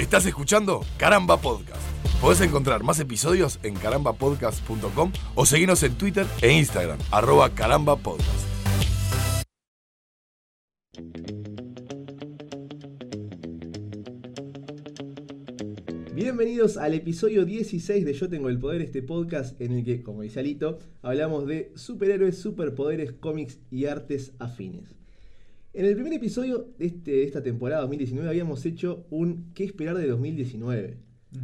Estás escuchando Caramba Podcast. Podés encontrar más episodios en carambapodcast.com o seguirnos en Twitter e Instagram, arroba carambapodcast. Bienvenidos al episodio 16 de Yo Tengo el Poder, este podcast en el que, como dice Alito, hablamos de superhéroes, superpoderes, cómics y artes afines. En el primer episodio de, este- de esta temporada 2019 habíamos hecho un ¿Qué esperar de 2019?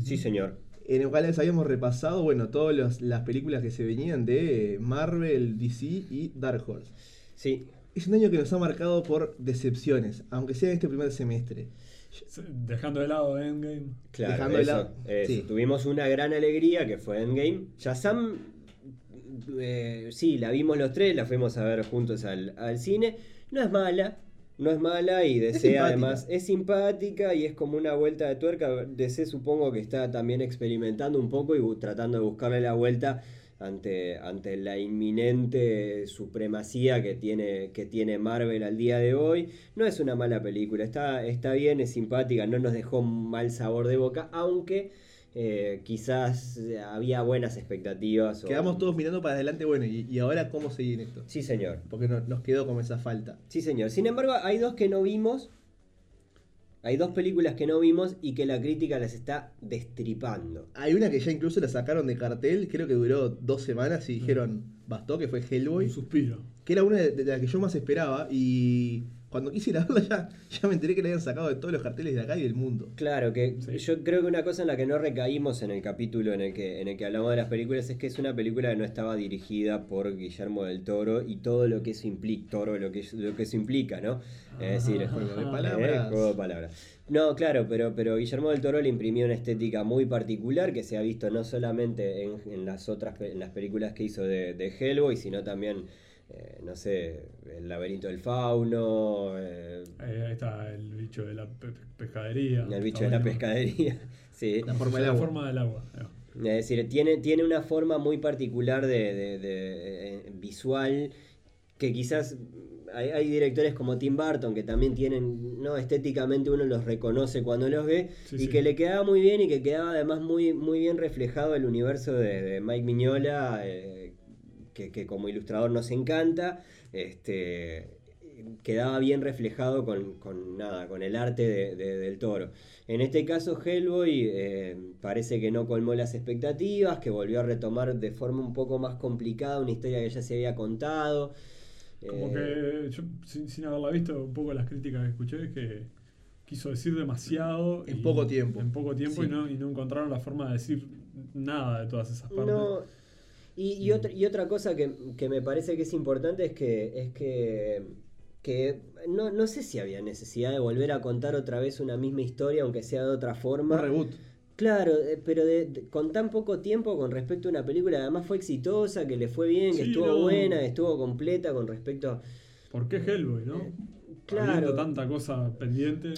Sí, señor. En el cual les habíamos repasado, bueno, todas las películas que se venían de Marvel, DC y Dark Horse. Sí. Es un año que nos ha marcado por decepciones, aunque sea en este primer semestre. Dejando de lado Endgame. Claro, Dejando de lado- eso. sí. Tuvimos una gran alegría que fue Endgame. Shazam, eh, sí, la vimos los tres, la fuimos a ver juntos al, al cine. No es mala, no es mala y DC simpática. además es simpática y es como una vuelta de tuerca. DC supongo que está también experimentando un poco y tratando de buscarle la vuelta ante, ante la inminente supremacía que tiene, que tiene Marvel al día de hoy. No es una mala película, está, está bien, es simpática, no nos dejó mal sabor de boca, aunque eh, quizás eh, había buenas expectativas. o- Quedamos todos mirando para adelante, bueno, y, y ahora cómo seguir esto. Sí, señor. Porque no- nos quedó como esa falta. Sí, señor. Sin embargo, hay dos que no vimos. Hay dos películas que no vimos y que la crítica las está destripando. Hay una que ya incluso la sacaron de cartel, creo que duró dos semanas y dijeron, bastó, que fue Hellboy, Un suspiro. que era una de, de las que yo más esperaba y cuando quise ir a verla ya, ya me enteré que la habían sacado de todos los carteles de acá y del mundo. Claro, que Sí. yo creo que una cosa en la que no recaímos en el capítulo en el que, en el que hablamos de las películas es que es una película que no estaba dirigida por Guillermo del Toro y todo lo que eso implica, Toro, lo que, lo que eso implica, ¿no? Es decir, Juego de palabras. Eh, juego de palabras. No, claro, pero, pero Guillermo del Toro le imprimió una estética muy particular que se ha visto no solamente en, en las otras en las películas que hizo de, de Hellboy, sino también, eh, no sé, El laberinto del fauno, eh, Eh, ahí está el bicho de la pe- pescadería. El bicho de la pescadería. Sí. La forma La del agua. forma del agua. ahí va. Es decir, tiene, tiene una forma muy particular de, de- de, eh, visual que quizás hay, hay directores como Tim Burton que también tienen, no estéticamente uno los reconoce cuando los ve Sí, y sí. que le quedaba muy bien y que quedaba además muy, muy bien reflejado el universo de, de Mike Miñola, eh, que, que como ilustrador nos encanta. Este, quedaba bien reflejado con, con nada, con el arte de- de- del toro. En este caso, Hellboy eh, parece que no colmó las expectativas, que volvió a retomar de forma un poco más complicada una historia que ya se había contado. Como Eh, que yo, sin, sin haberla visto, un poco las críticas que escuché es que quiso decir demasiado. En y- poco tiempo. En poco tiempo Sí. y, no, y no encontraron la forma de decir nada de todas esas partes. No, y, y otra, y otra cosa que, que me parece que es importante es que, es que, que no, no sé si había necesidad de volver a contar otra vez una misma historia, aunque sea de otra Un forma. reboot. Claro, eh, pero de- de- con tan poco tiempo con respecto a una película, además fue exitosa, que le fue bien, que Sí, estuvo no. buena, estuvo completa con respecto a... ¿Por qué Hellboy, no? Eh, claro. Habiendo tanta cosa pendiente.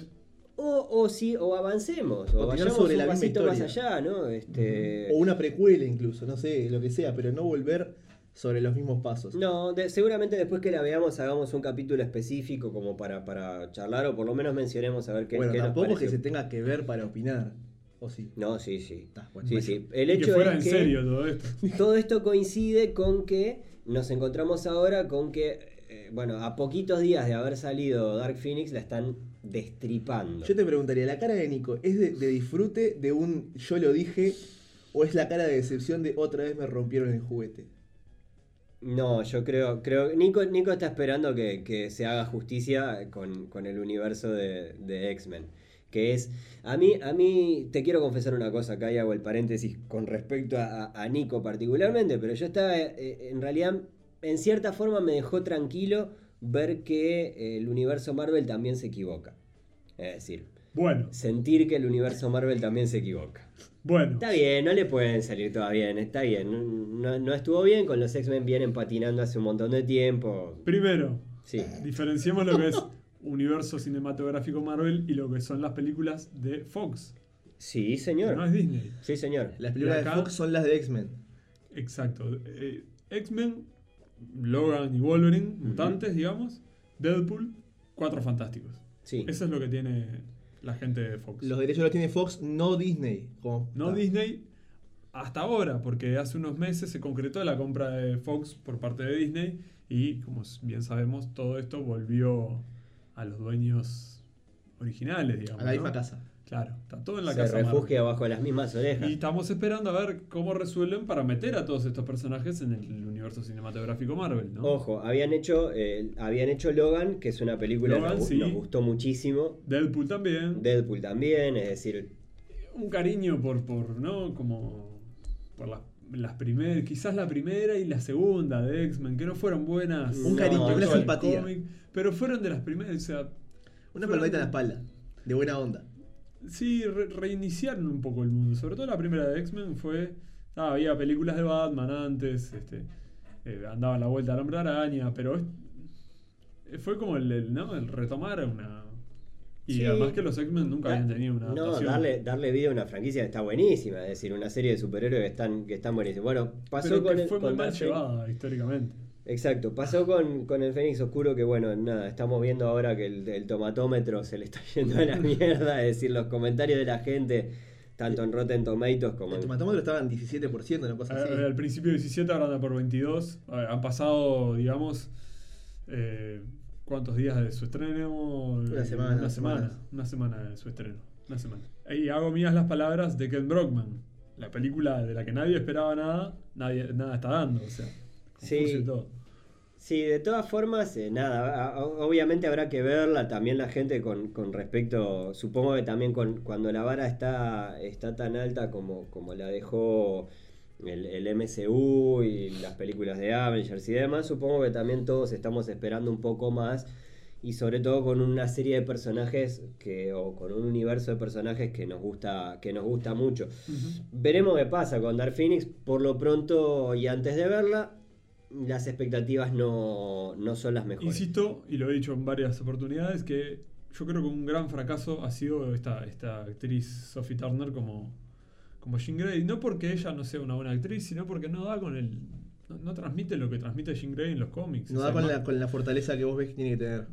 O, o sí, o avancemos, o vayamos sobre un la pasito más allá, ¿no? Este, O una precuela incluso, no sé, lo que sea, pero no volver sobre los mismos pasos. No, de- seguramente después que la veamos hagamos un capítulo específico como para, para charlar o por lo menos mencionemos a ver qué, bueno, qué nos tampoco es que se tenga que ver para opinar. ¿O sí? No, sí, sí. Está, bueno, sí, sí. El y que hecho fuera es en que serio todo esto. todo esto coincide con que nos encontramos ahora con que, eh, bueno, a poquitos días de haber salido Dark Phoenix la están destripando. Yo te preguntaría, ¿la cara de Nico es de, de disfrute de un yo lo dije o es la cara de decepción de otra vez me rompieron el juguete? No, yo creo, creo Nico, Nico está esperando que, que se haga justicia con, con el universo de, de X-Men. Que es, a mí, a mí te quiero confesar una cosa, acá y hago el paréntesis con respecto a, a- a Nico particularmente, pero yo estaba, eh, en realidad, en cierta forma me dejó tranquilo ver que eh, el universo Marvel también se equivoca. Es decir, Bueno, sentir que el universo Marvel también se equivoca. bueno. Está bien, no le pueden salir todas bien, está bien. No, no- no estuvo bien, con los X-Men vienen patinando hace un montón de tiempo. Primero, Sí, diferenciemos lo que es universo cinematográfico Marvel y lo que son las películas de Fox. sí, señor. No es Disney. Sí, señor. Las películas acá- de Fox son las de X-Men. Exacto. Eh, X-Men, Logan y Wolverine, mutantes, digamos. Deadpool, cuatro fantásticos. Sí. Eso es lo que tiene la gente de Fox. Los derechos los tiene Fox, no Disney. como- No. Disney hasta ahora, porque hace unos meses se concretó la compra de Fox por parte de Disney y como bien sabemos, todo esto volvió a los dueños originales, digamos. A la misma ¿no? casa. Claro, está todo en la Se casa. Marvel. refugia bajo las mismas orejas. Y estamos esperando a ver cómo resuelven para meter a todos estos personajes en el universo cinematográfico Marvel, ¿no? Ojo, habían hecho, eh, habían hecho Logan, que es una película que nos, sí. nos gustó muchísimo. Deadpool también. Deadpool también, es decir, un cariño por, por ¿no? Como por las, las primeras, quizás la primera y la segunda de X-Men, que no fueron buenas. Un cariño, una simpatía. cómic, pero fueron de las primeras, o sea, Una palmadita en la espalda. De buena onda. Sí, re- reiniciaron un poco el mundo. Sobre todo la primera de X-Men fue. ah, había películas de Batman antes, este, eh, andaba la vuelta al hombre araña, pero es- eh, fue como el, el, ¿no? el retomar una. Y Sí. además que los X-Men nunca Da- habían tenido una No, darle, darle vida a una franquicia que está buenísima, es decir, una serie de superhéroes que están, que están buenísimos. Bueno, pasó pero con que el, fue muy mal llevada históricamente. Exacto, pasó con, con el Fénix Oscuro que bueno, nada, estamos viendo ahora que el, el tomatómetro se le está yendo a la mierda, es decir, los comentarios de la gente, tanto en Rotten Tomatoes como El en... tomatómetro estaba en 17%, una cosa así. Al principio 17, ahora anda por 22. A ver, Han pasado, digamos, eh, ¿cuántos días de su estreno? Una Eh, semana, Una semana. Una semana de su estreno. Una semana. Y hago mías las palabras de Ken Brockman. La película de la que nadie esperaba nada, nadie, nada está dando. O sea, Sí. todo. Sí, de todas formas, eh, nada, a- obviamente habrá que verla también la gente con, con respecto, supongo que también con, cuando la vara está, está tan alta como, como la dejó el, el MCU y las películas de Avengers y demás, supongo que también todos estamos esperando un poco más y sobre todo con una serie de personajes que, o con un universo de personajes que nos gusta, que nos gusta mucho. Veremos qué pasa con Dark Phoenix. Por lo pronto y antes de verla, las expectativas no, no son las mejores. Insisto, y lo he dicho en varias oportunidades, que yo creo que un gran fracaso ha sido esta, esta actriz Sophie Turner como, como Jean Grey. No porque ella no sea una buena actriz, sino porque no da con el. No, no transmite lo que transmite Jean Grey en los cómics. No O da con ma- la, con la fortaleza que vos ves que tiene que tener.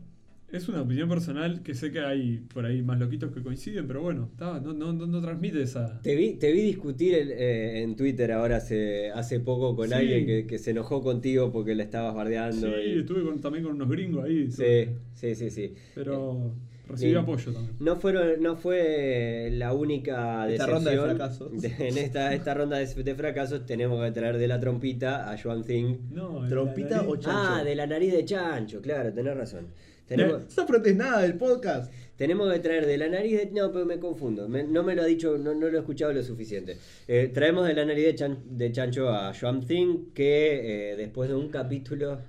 Es una opinión personal que sé que hay por ahí más loquitos que coinciden, pero bueno, está, no, no, no, no transmite esa. Te vi, te vi discutir el- eh, en Twitter ahora hace, hace poco con Sí. alguien que, que se enojó contigo porque le estabas Sí, bardeando. y- estuve con- también con unos gringos ahí. sí, sí, sí, sí. Pero recibí Eh, apoyo también. No, fueron, no fue la única Esta ronda de fracasos. De- en esta, esta ronda de, de fracasos tenemos que traer de la trompita a Joan Thing. No, ¿Trompita la o nariz- chancho? Ah, de la nariz de chancho, claro, tenés razón. Tenemos, No nada del podcast. tenemos que traer de la nariz de... No, pero me confundo. me- no me lo ha dicho, no, no lo he escuchado lo suficiente. Eh, traemos de la nariz de, chan- de chancho a Joan Thing que eh, después de un capítulo...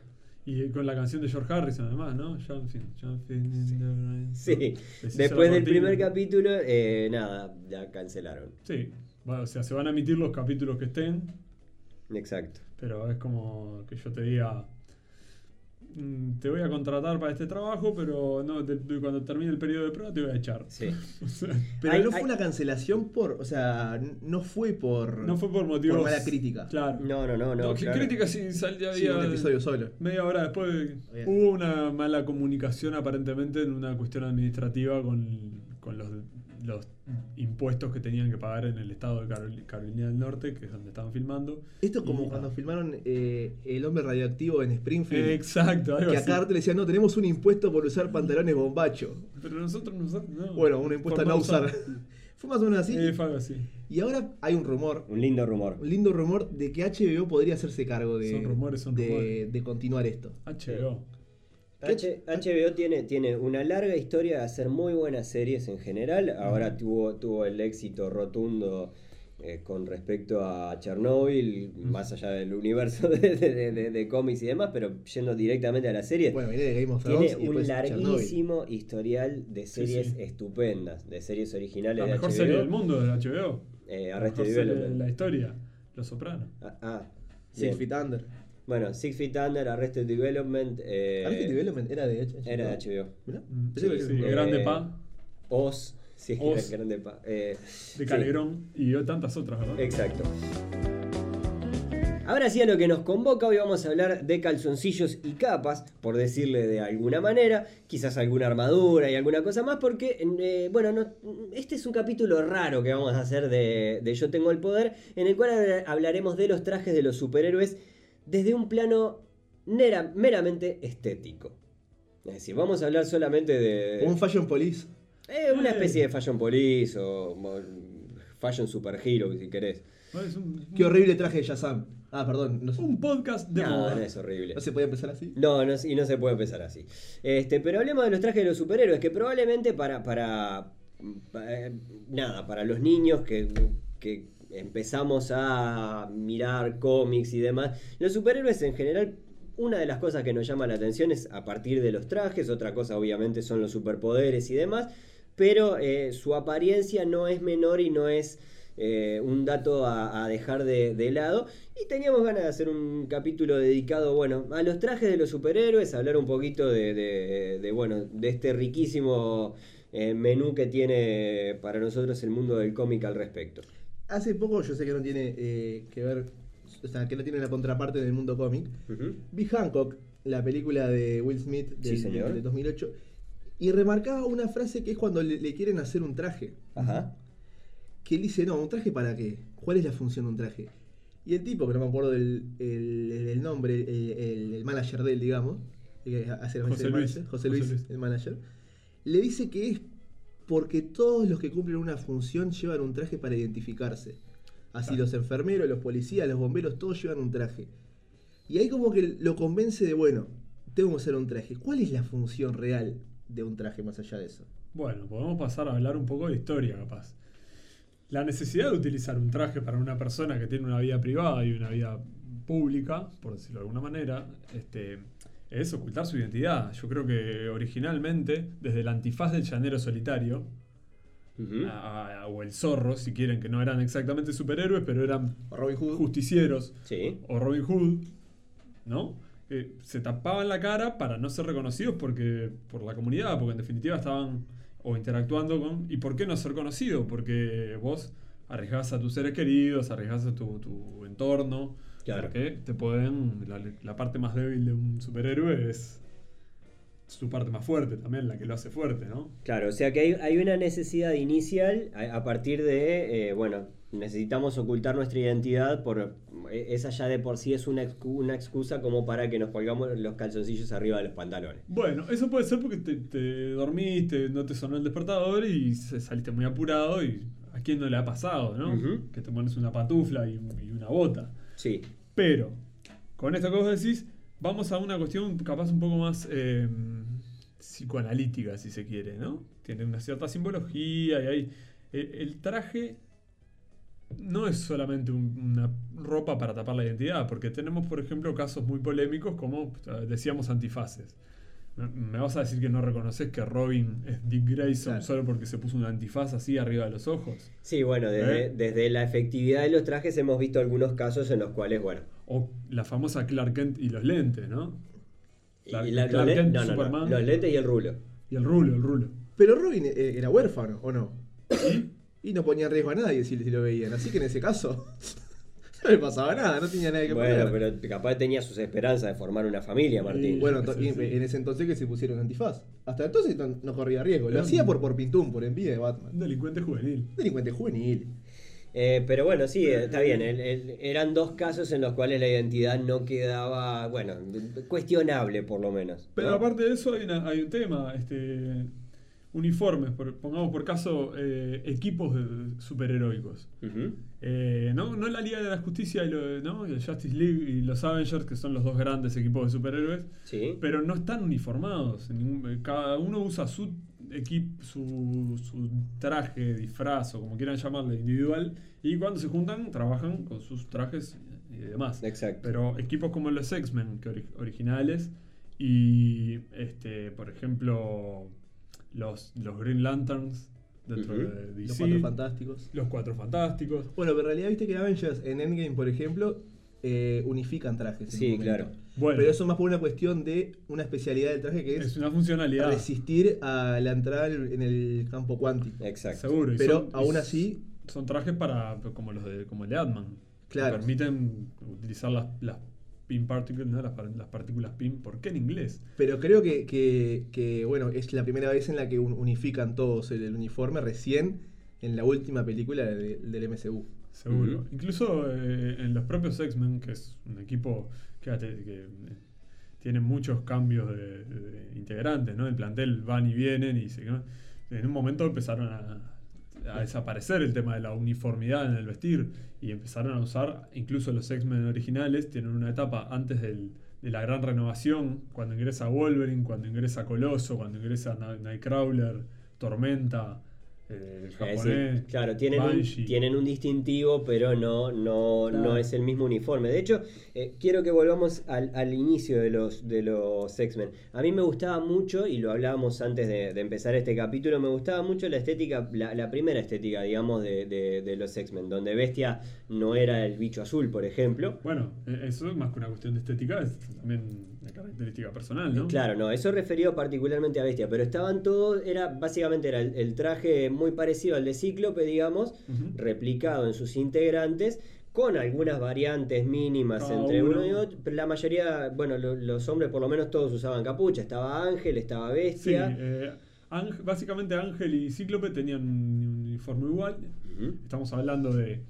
Y con la canción de George Harrison, además, ¿no? In the rain. Sí, Les hizo después del primer capítulo, eh, nada, ya cancelaron. Sí, bueno, o sea, se van a emitir los capítulos que estén, Exacto. pero es como que yo te diga, te voy a contratar para este trabajo, pero no, te- cuando termine el periodo de prueba te voy a echar. Sí. O sea, Pero Hay- no hay- fue una cancelación por. O sea, n- no fue por. no fue por motivos... Por mala crítica. Claro. No, no, no, no. No, claro. crítica sí salió Sí, había un episodio solo. Media hora después Bien. hubo una mala comunicación aparentemente en una cuestión administrativa con, con los, los impuestos que tenían que pagar en el estado de Carol- Carolina del Norte, que es donde estaban filmando. Esto es como Y- cuando filmaron eh, El hombre radioactivo en Springfield. Exacto, algo que a así. Carter le decían, no, tenemos un impuesto por usar pantalones bombacho. Pero nosotros no, no. Bueno, un impuesto a no usar. Fue más o menos así. Eh, fue algo así. Y ahora hay un rumor, Un lindo rumor. un lindo rumor de que HBO podría hacerse cargo de, Son rumores, son de, rumores. de continuar esto. HBO. H- HBO tiene, tiene una larga historia de hacer muy buenas series en general. Ahora tuvo, tuvo el éxito rotundo eh, con respecto a Chernobyl, más allá del universo de, de- de- de cómics y demás, pero yendo directamente a la serie. Bueno, de Game of Thrones tiene un Chernobyl. larguísimo historial de series sí. estupendas, de series originales La de mejor HBO. serie del mundo de HBO. Eh, La mejor serie de Development. la historia. Los Sopranos. Ah, ah, Six bien. Feet Under. Bueno, Six Feet Under, Arrested Development. eh, Arrested Development era de HBO. Era de HBO. Mirá, Mm, sí, que- sí, Eh, Grande Pa, Oz. Sí, Oz. era grande pa. Eh, de sí, Calderón y tantas otras, ¿verdad? Exacto. Ahora sí a lo que nos convoca, hoy vamos a hablar de calzoncillos y capas, por decirle de alguna manera, quizás alguna armadura y alguna cosa más, porque, eh, bueno, no- este es un capítulo raro que vamos a hacer de, de Yo Tengo el Poder, en el cual habla- hablaremos de los trajes de los superhéroes desde un plano nera- meramente estético. Es decir, vamos a hablar solamente de... Un Fashion Police. eh, una especie de fashion police o, o fashion superhero, si querés. No, es un, Qué horrible traje de Shazam. Ah, perdón, no, un podcast de No, moda. no es horrible. no se puede empezar así. No, no, y no se puede empezar así. Este, pero hablemos de los trajes de los superhéroes, que probablemente para, para, pa- eh, nada, para los niños que, que empezamos a mirar cómics y demás, los superhéroes en general, una de las cosas que nos llama la atención es a partir de los trajes, otra cosa obviamente son los superpoderes y demás, pero eh, su apariencia no es menor y no es eh, un dato a, dejar de, lado. Y teníamos ganas de hacer un capítulo dedicado, bueno, a los trajes de los superhéroes, hablar un poquito de, bueno, de este riquísimo eh, menú que tiene para nosotros el mundo del cómic al respecto. Hace poco, yo sé que no tiene eh, que ver, o sea, que no tiene la contraparte del mundo cómic. Ujú. Vi Hancock, la película de Will Smith del, Sí, señor. de 2008, y remarcaba una frase que es cuando le, le quieren hacer un traje. Ajá. Que él dice, no, ¿un traje para qué? ¿Cuál es la función de un traje? Y el tipo, que no me acuerdo del el, nombre, el, el- el manager de él, digamos, el que hace las José Luis. manager, José José Luis, Luis. el manager, le dice que es porque todos los que cumplen una función llevan un traje para identificarse. Así Claro. los enfermeros, los policías, los bomberos, todos llevan un traje. Y ahí como que lo convence de, bueno, tengo que usar un traje. ¿Cuál es la función real de un traje más allá de eso? Bueno, podemos pasar a hablar un poco de historia, capaz. La necesidad de utilizar un traje para una persona que tiene una vida privada y una vida pública, por decirlo de alguna manera, este, es ocultar su identidad. Yo creo que originalmente, desde el antifaz del llanero solitario, Ujú. a- a- o el zorro, si quieren, que no eran exactamente superhéroes, pero eran O Robin Hood. justicieros, Sí. o Robin Hood, ¿no? Que se tapaban la cara para no ser reconocidos porque por la comunidad, porque en definitiva estaban o interactuando con... ¿Y por qué no ser conocido? Porque vos arriesgás a tus seres queridos, arriesgás a tu, tu entorno, Claro. porque te pueden... La, la parte más débil de un superhéroe es su parte más fuerte también, la que lo hace fuerte, ¿no? Claro, o sea que hay, hay una necesidad inicial a, a partir de, eh, bueno, necesitamos ocultar nuestra identidad, por eh, esa ya de por sí es una, una excusa como para que nos colgamos los calzoncillos arriba de los pantalones. Bueno, eso puede ser porque te, te dormiste, no te sonó el despertador y saliste muy apurado y a quién no le ha pasado, ¿no? Que te pones una pantufla y, y una bota. Sí, Pero, con esto que vos decís, vamos a una cuestión capaz un poco más eh, psicoanalítica, si se quiere, ¿no? Tiene una cierta simbología y hay... El, el traje no es solamente un- una ropa para tapar la identidad, porque tenemos, por ejemplo, casos muy polémicos como, eh, decíamos, antifaces. Me- vas a decir que no reconoces que Robin es Dick Grayson Claro. solo porque se puso una antifaz así arriba de los ojos. sí, bueno, desde, ¿Eh? desde la efectividad de los trajes hemos visto algunos casos en los cuales, bueno, O la famosa Clark Kent y los lentes, ¿no? y Clark- la- Clark los, le- Kent, no, no, no, Superman. los lentes y el rulo. Y el rulo, el rulo. Pero Robin eh, era huérfano, ¿o no? Y no ponía en riesgo a nadie si, si lo veían. Así que en ese caso, no le pasaba nada, no tenía nadie que Bueno, poner. pero capaz tenía sus esperanzas de formar una familia, Martín. Bueno, to- y- en ese entonces que se pusieron antifaz. Hasta entonces no, no corría riesgo. Lo Era hacía un- por, por Pintum, por envidia de Un Batman. delincuente juvenil. Delincuente juvenil. Eh, pero bueno, sí, eh, está bien. el- el- eran dos casos en los cuales la identidad no quedaba, bueno, cuestionable por lo menos. Pero ¿no? aparte de eso hay, una- hay un tema, este uniformes, por- pongamos por caso eh, equipos superheroicos. Eh, ¿no? no la Liga de la Justicia y, lo- ¿no? y el Justice League y los Avengers, que son los dos grandes equipos de superhéroes, Sí. pero no están uniformados. en ningún- cada uno usa su equipo, su, su traje, disfraz o como quieran llamarle, individual, y cuando se juntan trabajan con sus trajes y demás. Exacto. Pero equipos como los X-Men, que ori- originales, y este, por ejemplo, los, los Green Lanterns dentro de DC, Los cuatro fantásticos. los Cuatro Fantásticos. Bueno, pero en realidad viste que Avengers en Endgame, por ejemplo, eh, unifican trajes. Sí, claro. Bueno, Pero eso más por una cuestión de una especialidad del traje que es, es una funcionalidad. resistir a la entrada en el campo cuántico. Exacto. Seguro. y Pero son- aún así, Son trajes para como los de como el de Atman. Claro. Que permiten utilizar las, las pin particles, ¿no? las, par- las partículas pin. ¿Por qué en inglés? Pero creo que, que- que, bueno, es la primera vez en la que un- unifican todos el, el uniforme recién en la última película de- del MCU. Seguro. Incluso eh, en los propios X-Men, que es un equipo fíjate, que eh, tiene muchos cambios de, de integrantes, ¿no? El plantel van y vienen y se, ¿no? en un momento empezaron a, a desaparecer el tema de la uniformidad en el vestir y empezaron a usar, incluso los X-Men originales tienen una etapa antes del- de la gran renovación, cuando ingresa Wolverine, cuando ingresa Coloso, cuando ingresa Nightcrawler, Tormenta, el Es japonés. decir, claro, tienen un, tienen un distintivo, pero no, no, Claro. no es el mismo uniforme. De hecho, eh, quiero que volvamos al, al inicio de los, de los X-Men. A mí me gustaba mucho, y lo hablábamos antes de, de empezar este capítulo, me gustaba mucho la estética, la, la primera estética, digamos, de, de- de los X-Men, donde Bestia no era el bicho azul, por ejemplo. Bueno, eh, eso es más que una cuestión de estética, es también una característica personal, ¿no? Claro, no, eso referido particularmente a Bestia, pero estaban todos, era básicamente era el, el traje muy parecido al de Cíclope, digamos, replicado en sus integrantes, con algunas variantes mínimas Cada entre uno. uno. y otro, pero la mayoría, bueno, lo- los hombres por lo menos todos usaban capucha, estaba Ángel, estaba Sí, Bestia. eh, Ángel- básicamente Ángel y Cíclope tenían un uniforme igual. Estamos hablando de,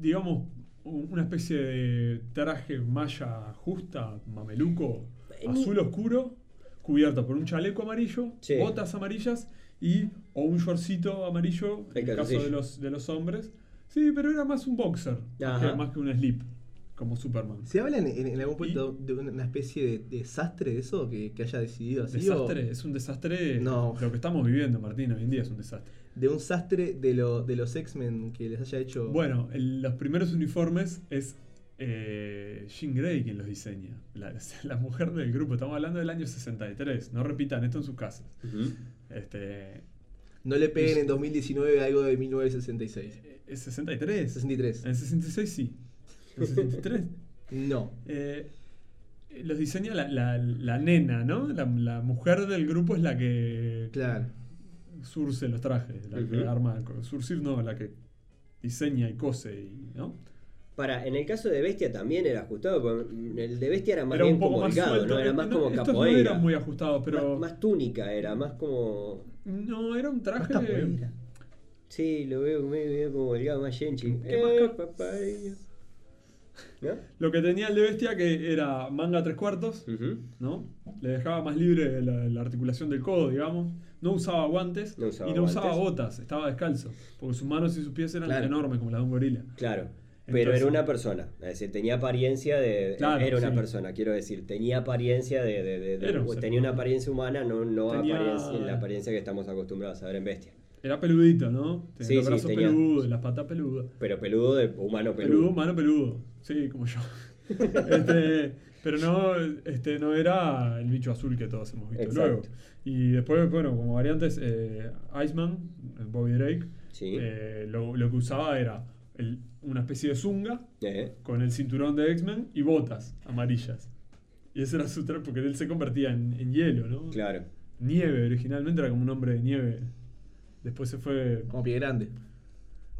digamos, una especie de traje malla justa, mameluco, Eh, azul oscuro, cubierto por un chaleco amarillo, Sí. botas amarillas y o un shortcito amarillo en el caso de los, de los hombres. Sí, pero era más un boxer, más que, más que un slip, como Superman. ¿Se habla en, en- en algún punto de una especie de, de desastre de eso que, que haya decidido así? o Desastre, es un desastre. No. Lo que estamos viviendo, Martín, hoy en día es un desastre. de un sastre de, lo- de los X-Men que les haya hecho. Bueno, el- los primeros uniformes es eh, Jean Grey quien los diseña. La, la mujer del grupo, estamos hablando del año 63. No repitan esto en sus casas. Este, No le peguen en 2019 algo de 1966. ¿Es 63? 63. En 66 sí. En 63. No. eh, los diseña la, la- la nena, ¿no? La, la mujer del grupo es la que Claro. surce los trajes, la que arma, surcir no, la que diseña y cose, y, ¿no? Para, en el caso de Bestia también era ajustado, porque el de Bestia era más Era bien un poco como más suelto. ¿no? Era más no, como estos capoeira. no eran muy ajustados, pero más, más túnica era, más como... no, era un traje... capoeira. Sí, lo veo medio como holgado, más yenchi. ¿Qué más Eh, cap- papaya. ¿No? Lo que tenía el de Bestia que era manga tres cuartos. ¿no? Le dejaba más libre la, la articulación del codo, digamos. No usaba guantes No usaba y no usaba botas, estaba descalzo. Porque sus manos y sus pies eran Claro. enormes como las de un gorila. Claro. Pero era una persona, es decir, tenía apariencia de... Claro, era una sí. persona, quiero decir, tenía apariencia de... de- de- de- Era un ser tenía una apariencia humana, no, no Tenía- apariencia, la apariencia que estamos acostumbrados a ver en Bestia. Era peludito, ¿no? Tenía Sí, los sí, brazos tenía- peludos, las patas peludas. Pero peludo de humano Peludo, peludo. mano peludo. Sí, como yo. Este, pero no, este, no era el bicho azul que todos hemos visto Exacto. luego. Y después, bueno, como variantes, eh, Iceman, Bobby Drake, Sí. eh, lo, lo que usaba era el- una especie de zunga Eh, con el cinturón de X-Men y botas amarillas. Y ese era su traje, porque él se convertía en, en hielo, ¿no? Claro. Nieve, originalmente era como un hombre de nieve. Después se fue Como pie grande.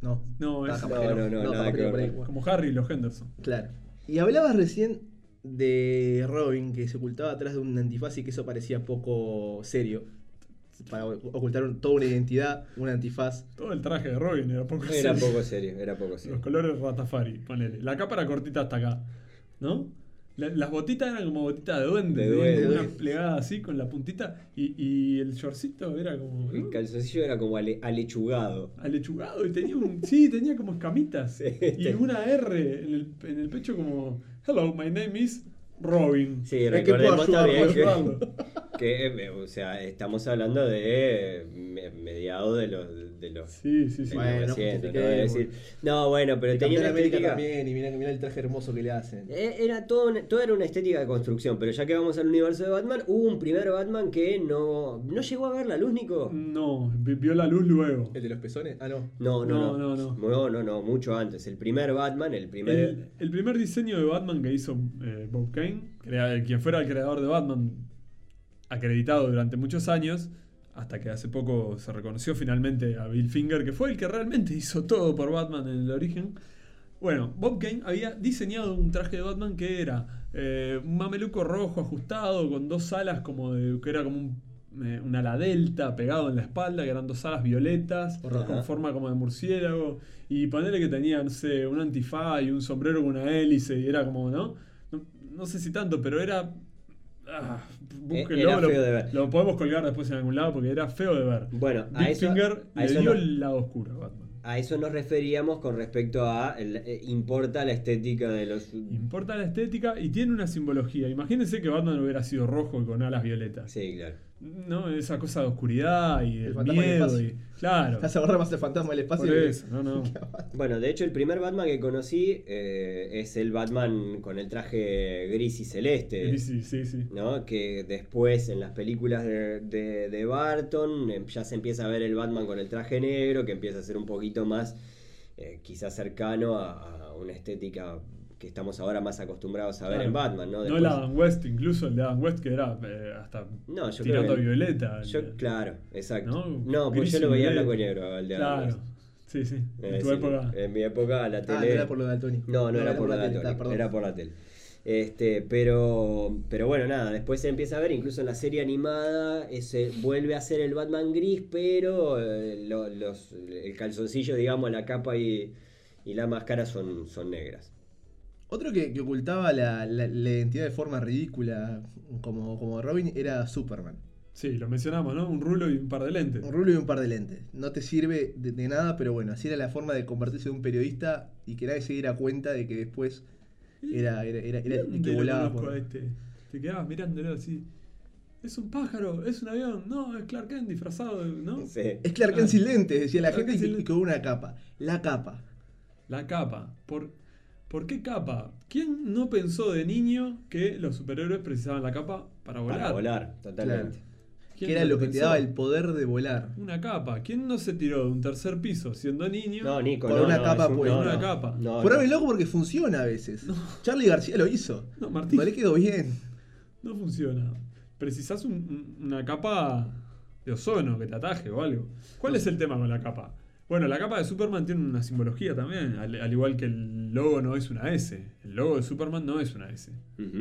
No. No, es- no, no, no, nada que ver. como Harry y los Henderson. Claro. Y hablabas recién de Robin que se ocultaba atrás de un antifaz y que eso parecía poco serio. Para ocultar toda una identidad, un antifaz. Todo el traje de Robin era poco Era serio. poco serio, era poco Los serio. colores Ratafari, ponele. La capa era cortita hasta acá, ¿no? La- las botitas eran como botitas de duende, De duende. una plegada así con la puntita. Y, y el shortcito era como. El ¿no? calzoncillo era como ale- alechugado. alechugado y tenía un. Sí, tenía como escamitas. Sí. Y una R en el, en el pecho como. Hello, my name is Robin. Sí, ¿En qué recordemos también que, que, eh, o sea, estamos hablando de me- mediados de los de los Sí, sí, sí. Bueno, 900, ¿no? Es decir, no, bueno, pero Y tenía una América estética también, y mira, mira el traje hermoso que le hacen. Eh, Era todo, una- todo era una estética de construcción, pero ya que vamos al universo de Batman, hubo un primer Batman que no, no llegó a ver la luz, Nico. No, vi- vio la luz luego. ¿El de los pezones? Ah, no. No, No, no, no, no, no. no, no, no, mucho antes. El primer Batman, el primer... El, el primer diseño de Batman que hizo eh, Bob Kane, quien fuera el creador de Batman, acreditado durante muchos años, hasta que hace poco se reconoció finalmente a Bill Finger, que fue el que realmente hizo todo por Batman en el origen, Bueno, Bob Kane había diseñado un traje de Batman que era eh, un mameluco rojo ajustado con dos alas como de. que era como un, eh, un ala delta pegado en la espalda, que eran dos alas violetas, Ajá. con forma como de murciélago. Y ponerle que tenía, no sé, un antifaz y un sombrero con una hélice, y era como, ¿no? No, sé si tanto, pero era. Ah, búsquenlo, Era lo- feo de ver. Lo podemos colgar después en algún lado porque era feo de ver. Bueno, a eso, Finger a le eso dio no- el lado oscuro a Batman. a eso nos referíamos con respecto a el- eh, importa la estética de los Importa la estética y tiene una simbología. Imagínense que Batman hubiera sido rojo y con alas violetas. Sí, claro. No, esa cosa de oscuridad y El del miedo. espacio. Y, claro. Borrar más el fantasma del espacio. Por eso, no, no. Bueno, de hecho el primer Batman que conocí eh, es el Batman con el traje gris y celeste. Sí, sí, sí, sí. ¿no? Que después en las películas de, de- de Barton em, ya se empieza a ver el Batman con el traje negro, que empieza a ser un poquito más eh, quizás cercano a, a una estética que estamos ahora más acostumbrados a ver Claro. en Batman, ¿no? No Después- el Adam West, incluso el de Adam West que era eh, hasta No, yo tirando creo que- violeta. yo- El- claro, exacto. ¿No? No, pues yo lo veía en blanco y negro, el de Adam Claro. West. Sí, sí. En Eh, tu sí, época. En mi época la Ah, tele. no era por lo daltónico. No, no, era por tele, ah, perdón. era por la tele. Este, pero, pero bueno, nada, después se empieza a ver, incluso en la serie animada, ese, vuelve a ser el Batman gris, pero eh, lo- los, el calzoncillo, digamos, la capa y, y la máscara son, son negras. Otro que, que ocultaba la, la- la identidad de forma ridícula, como, como Robin, era Superman. Sí, lo mencionamos, ¿no? Un rulo y un par de lentes. Un rulo y un par de lentes. No te sirve de, de nada, pero bueno, así era la forma de convertirse en un periodista y que nadie se diera cuenta de que después era, era, era, era el ¿Dónde que lo volaba. por- este? Te quedabas mirándolo así. Es un pájaro, es un avión. No, es Clark Kent disfrazado, ¿no? Sí. Es Clark Kent Ah. sin lentes, decía la Clark gente, y, y con una capa. La capa. La capa. ¿Por, ¿Por qué capa? ¿Quién no pensó de niño que los superhéroes precisaban la capa para volar? Para volar, totalmente. ¿Quién Que era no lo que te daba el poder de volar. Una capa. ¿Quién no se tiró de un tercer piso siendo niño? No, Nico, Con no, una no, capa un- puesta. no, Una no. capa. No, Por no. ahí loco porque funciona a veces. Charlie García lo hizo. No, Martín. No le quedó bien. No funciona. Precisás un- un- una capa de ozono que te ataje o algo. ¿Cuál es el tema con la capa? Bueno, la capa de Superman tiene una simbología también, al, al igual que el logo no es una S. El logo de Superman no es una S.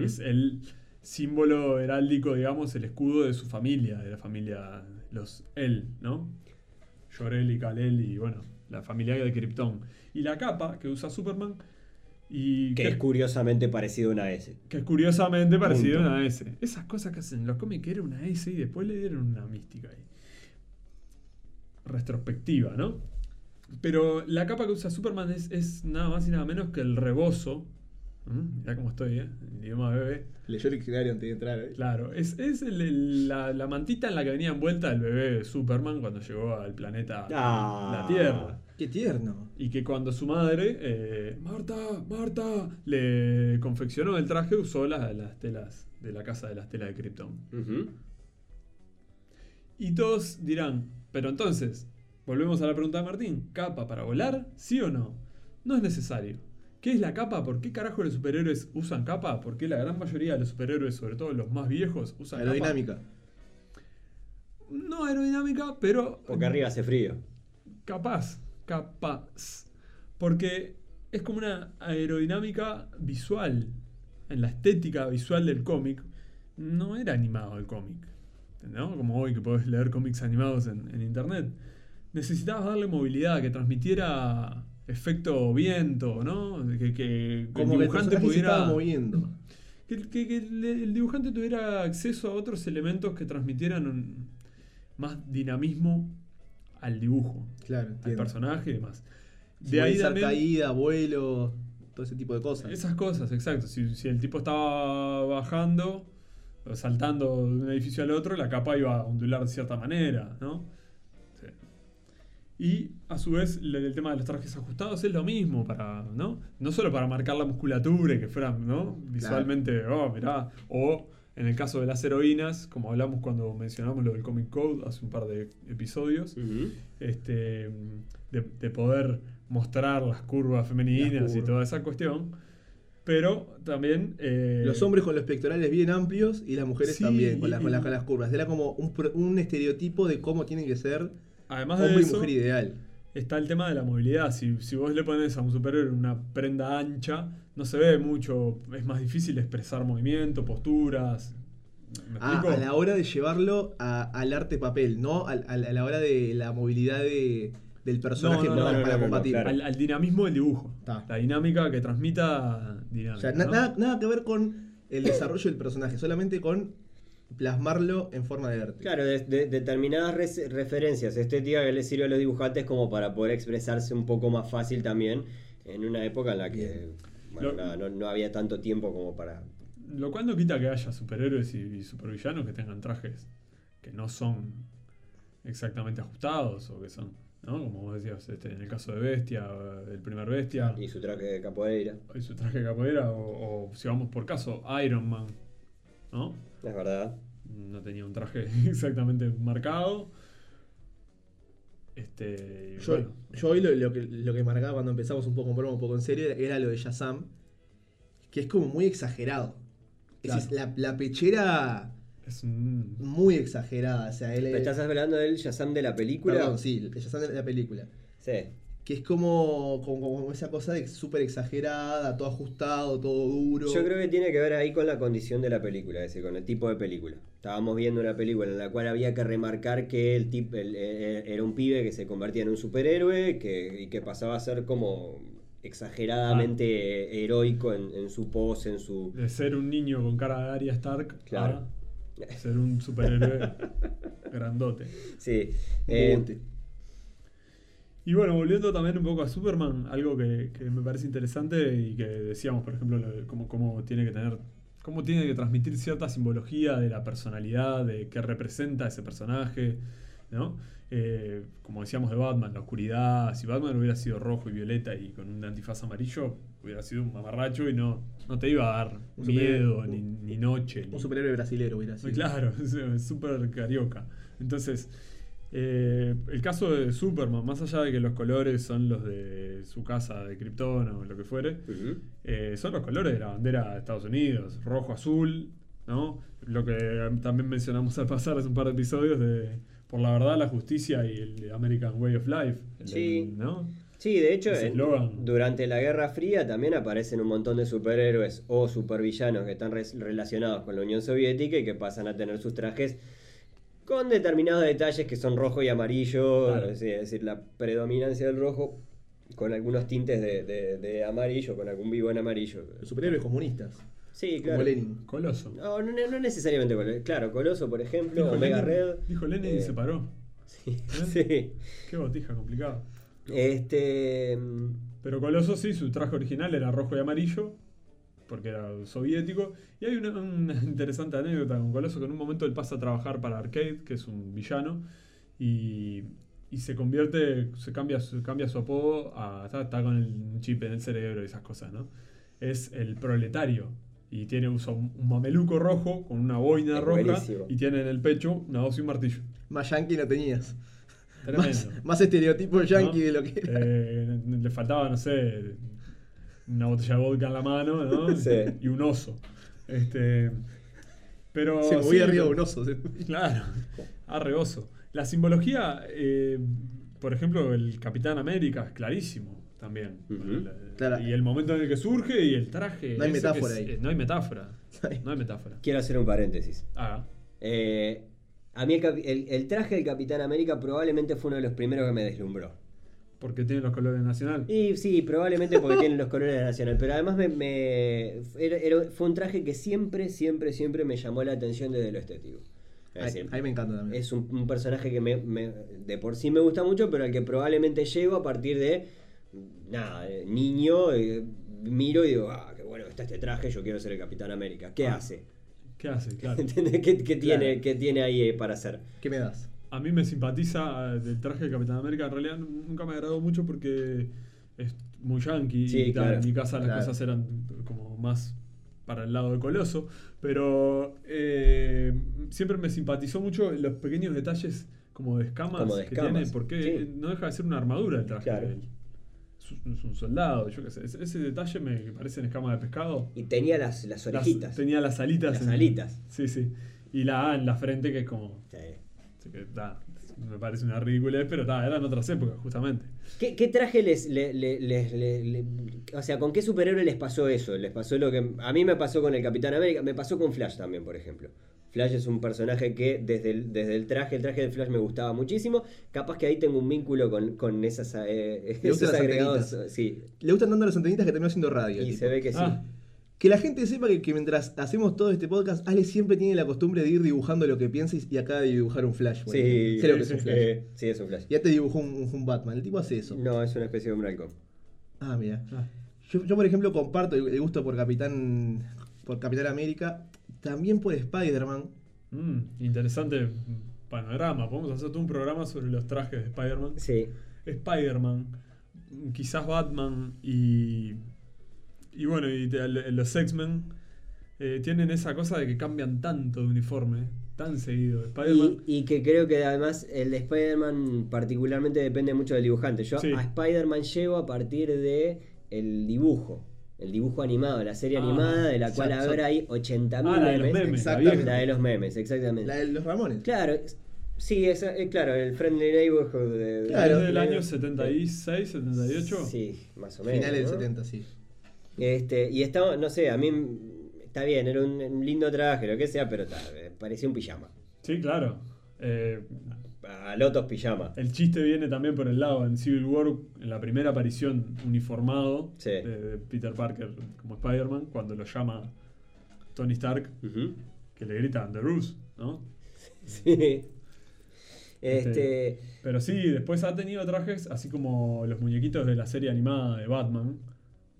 Es el símbolo heráldico, digamos, el escudo de su familia, de la familia, los él, ¿no? Jor-El y Kal-El y bueno, la familia de Krypton. Y la capa que usa Superman y Que es curiosamente parecido a una S. que es curiosamente parecido Punto. a una S. Esas cosas que hacen en los cómics que era una S y después le dieron una mística ahí. Retrospectiva, ¿no? Pero la capa que usa Superman es, es nada más y nada menos que el rebozo. ¿Mm? Mirá cómo estoy, ¿eh? En idioma bebé. Leyó el diccionario antes de entrar. ¿eh? Claro, es, es el- el- la, la mantita en la que venía envuelta el bebé de Superman cuando llegó al planeta Ah. la Tierra. Qué tierno. Y que cuando su madre, eh, Marta, Marta, le confeccionó el traje, usó las, las telas de la casa de las telas de Krypton. Y todos dirán, pero entonces, volvemos a la pregunta de Martín, ¿capa para volar? ¿Sí o no? No es necesario. ¿Qué es la capa? ¿Por qué carajo los superhéroes usan capa? ¿Por qué la gran mayoría de los superhéroes, sobre todo los más viejos, usan capa? Aerodinámica. No aerodinámica, pero Porque arriba hace frío. Capaz, capaz. Porque es como una aerodinámica visual. En la estética visual del cómic, no era animado el cómic. ¿no? Como hoy que podés leer cómics animados en, en internet. Necesitabas darle movilidad, que transmitiera efecto viento, ¿no? Que, que Como que el dibujante estaba pudiera. moviendo. Que, que- que el, dibujante tuviera acceso a otros elementos que transmitieran un- más dinamismo al dibujo, Claro, al entiendo. personaje y demás. De ahí también. caída, vuelo, todo ese tipo de cosas. Esas cosas, exacto. Si, si el tipo estaba bajando, saltando de un edificio al otro, la capa iba a ondular de cierta manera, ¿no? Y a su vez, el, tema de los trajes ajustados es lo mismo, para, ¿no? No solo para marcar la musculatura y que fueran, ¿no? Visualmente, oh, mirá. O en el caso de las heroínas, como hablamos cuando mencionamos lo del Comic Code hace un par de episodios, este, de, de poder mostrar las curvas femeninas Las y toda esa cuestión. Pero también. eh, Los hombres con los pectorales bien amplios y las mujeres Sí, también, con, las, con, las, con las curvas. Era como un, un estereotipo de cómo tienen que ser Además de hombre y eso, mujer ideal. está el tema de la movilidad. Si, si vos le pones a un superhéroe una prenda ancha, no se ve mucho. Es más difícil expresar movimiento, posturas. ¿Me Ah, a la hora de llevarlo a- al arte papel, no a, la hora de la movilidad de- del personaje No, no, para, no, para combatir. claro. al, al dinamismo del dibujo. La dinámica que transmita O dinámica. sea, na- ¿no? nada, nada que ver con el desarrollo del personaje, solamente con plasmarlo en forma de arte. Claro, de, de- determinadas res- referencias estéticas que les sirve a los dibujantes como para poder expresarse un poco más fácil también en una época en la que bueno, Lo- nada, no, no había tanto tiempo como para... Lo cual no quita que haya superhéroes y, y supervillanos que tengan trajes que no son exactamente ajustados o que son, ¿no? Como vos decías, este, en el caso de Bestia, el primer Bestia, Y su traje de capoeira, y su traje de capoeira, o, o si vamos por caso, Iron Man, ¿no? es verdad. No tenía un traje exactamente marcado. Este, Yo, bueno, yo hoy lo, lo que, lo que marcaba cuando empezamos un poco en broma, un poco en serio, era lo de Shazam, que es como muy exagerado. Es Claro. la, la pechera es un... muy exagerada. O sea, él ¿Me estás hablando del Shazam de la película? Perdón, sí, el Shazam de la película. Sí. Que es como, como, como esa cosa de súper exagerada, todo ajustado, todo duro. Yo creo que tiene que ver ahí con la condición de la película, es decir, con el tipo de película. Estábamos viendo una película en la cual había que remarcar que el tipo era un pibe que se convertía en un superhéroe que, y que pasaba a ser como exageradamente heroico en, en su pose, en su... De ser un niño con cara de Arya Stark Claro. a ser un superhéroe grandote. Sí. Eh. Y bueno, volviendo también un poco a Superman, algo que, que me parece interesante y que decíamos, por ejemplo, cómo, cómo tiene que tener, cómo tiene que transmitir cierta simbología de la personalidad, de qué representa ese personaje, ¿no? Eh, como decíamos de Batman, la oscuridad, si Batman hubiera sido rojo y violeta y con un antifaz amarillo, hubiera sido un mamarracho y no, no te iba a dar Un miedo, ni, ni noche. ni- Un superhéroe brasilero hubiera sido. Claro, súper carioca. Entonces, eh, el caso de Superman, más allá de que los colores son los de su casa de Krypton o lo que fuere, eh, son los colores de la bandera de Estados Unidos, rojo, azul, ¿no? Lo que también mencionamos al pasar hace un par de episodios de por la verdad, la justicia y el American Way of Life. el- Sí. ¿No? Sí, de hecho, en- eslogan. durante la Guerra Fría también aparecen un montón de superhéroes o supervillanos que están relacionados con la Unión Soviética y que pasan a tener sus trajes con determinados detalles que son rojo y amarillo, Claro. es decir, la predominancia del rojo con algunos tintes de, de- de amarillo, con algún vivo en amarillo. Los superhéroes comunistas. Sí, Como claro. Lenin. Coloso. No, no, no necesariamente, Colo- claro, Coloso, por ejemplo, Dijo Omega Lenin, Red. dijo Lenin y eh, se paró. Sí, ¿Eh? sí. Qué botija complicada. Este. Pero Coloso sí, su traje original era rojo y amarillo, porque era soviético. Y hay una, una interesante anécdota con Coloso que en un momento él pasa a trabajar para Arcade, que es un villano, y, y se convierte, se cambia, su- cambia su apodo a. Está, está con el chip en el cerebro y esas cosas, ¿no? Es el proletario. Y tiene usa un, un mameluco rojo con una boina Es roja buenísimo. y tiene en el pecho una hoz y un martillo. Más yankee no tenías. Tremendo. Más, más estereotipo yankee ¿no? de lo que era. Eh, le faltaba, no sé, una botella de vodka en la mano, ¿no? Sí. Y un oso. Este, pero Se movía sí, arriba de un oso. Claro, arre oso. La simbología, eh, por ejemplo, el Capitán América es clarísimo también. El- Claro. Y el momento en el que surge y el traje. No hay metáfora es- ahí. eh, no hay metáfora. No hay metáfora. Quiero hacer un paréntesis. Ah, Eh, a mí el, capi- el- el traje del Capitán América probablemente fue uno de los primeros que me deslumbró. Porque tiene los colores nacionales. Y sí, probablemente porque tiene los colores de nacional, pero además me, me- era- era- fue un traje que siempre, siempre, siempre me llamó la atención desde lo estético. Es A decir, mí me encanta también. es un, un personaje que me, me- de por sí me gusta mucho, pero al que probablemente llego a partir de nada, niño, eh, miro y digo, ah, qué bueno está este traje, yo quiero ser el Capitán América. ¿Qué Ah. hace? ¿Qué hace? Claro. ¿Qué, qué tiene, qué tiene ahí eh, para hacer? ¿Qué me das? A mí me simpatiza eh, del traje de Capitán América. En realidad nunca me agradó mucho porque es muy yankee. Sí, y tal, claro. En mi casa las cosas eran como más para el lado de Coloso. Pero eh, siempre me simpatizó mucho los pequeños detalles como de escamas, Como de que escamas, tiene. Porque sí. no deja de ser una armadura el traje Claro. de él. Es un- soldado, yo qué sé. Ese detalle me parecen escamas de pescado. Y tenía las, las Las- orejitas. tenía las alitas. Las alitas. Sí, sí. Y la A en la frente que es como... Sí. Así que da, me parece una ridiculez, pero ta, eran otras épocas, justamente. ¿Qué, qué traje les, le- le- les- le- le- O sea, ¿con qué superhéroe les pasó eso? Les pasó lo que. A mí me pasó con el Capitán América, me pasó con Flash también, por ejemplo. Flash es un personaje que desde el, desde el traje, el traje de Flash me gustaba muchísimo. Capaz que ahí tengo un vínculo con, con esas, eh, Le gustan esos agregados. Sí, Le gustan dando las antenitas que terminó haciendo radio. y tipo. se ve que sí. Que la gente sepa que, que mientras hacemos todo este podcast, Ale siempre tiene la costumbre de ir dibujando lo que piensa y, acaba de dibujar un flash. por Sí, sé lo que es sí, un flash. eh, sí, es un Flash. Ya te dibujó un, un Batman. El tipo hace eso. No, es una especie de hombre halcón. Ah, mira. ah. Yo, yo, por ejemplo, comparto el, el gusto por Capitán por Capitán América, también por Spider-Man. Mm, interesante panorama. Podemos hacer todo un programa sobre los trajes de Spider-Man. Sí. Spider-Man, quizás Batman y. Y bueno, y te- los X-Men eh, tienen esa cosa de que cambian tanto de uniforme, tan seguido. Spider-Man. Y, y que creo que además el de Spider-Man particularmente depende mucho del dibujante. Yo Sí. a Spider-Man llevo a partir de el dibujo. El dibujo animado, la serie Ah, animada, de la cual ahora hay 80.000 Ah, la de los memes, la Exactamente. La de los memes, exactamente. La de los Ramones. Claro, sí, es, claro, el Friendly Neighborhood de, de- Claro. ¿Es del de- año 76, 78? Sí, más o menos. Finales del ¿no? 70, sí. Este, y estaba, no sé, a mí está bien, era un, un lindo traje, lo que sea, pero eh, parecía un pijama. Sí, claro. Eh, A Lotos pijama. el chiste viene también por el lado en Civil War, en la primera aparición uniformado Sí. de, de Peter Parker como Spider-Man, cuando lo llama Tony Stark, que le grita The Ruse, ¿no? Sí. Este. Pero sí, después ha tenido trajes, así como los muñequitos de la serie animada de Batman,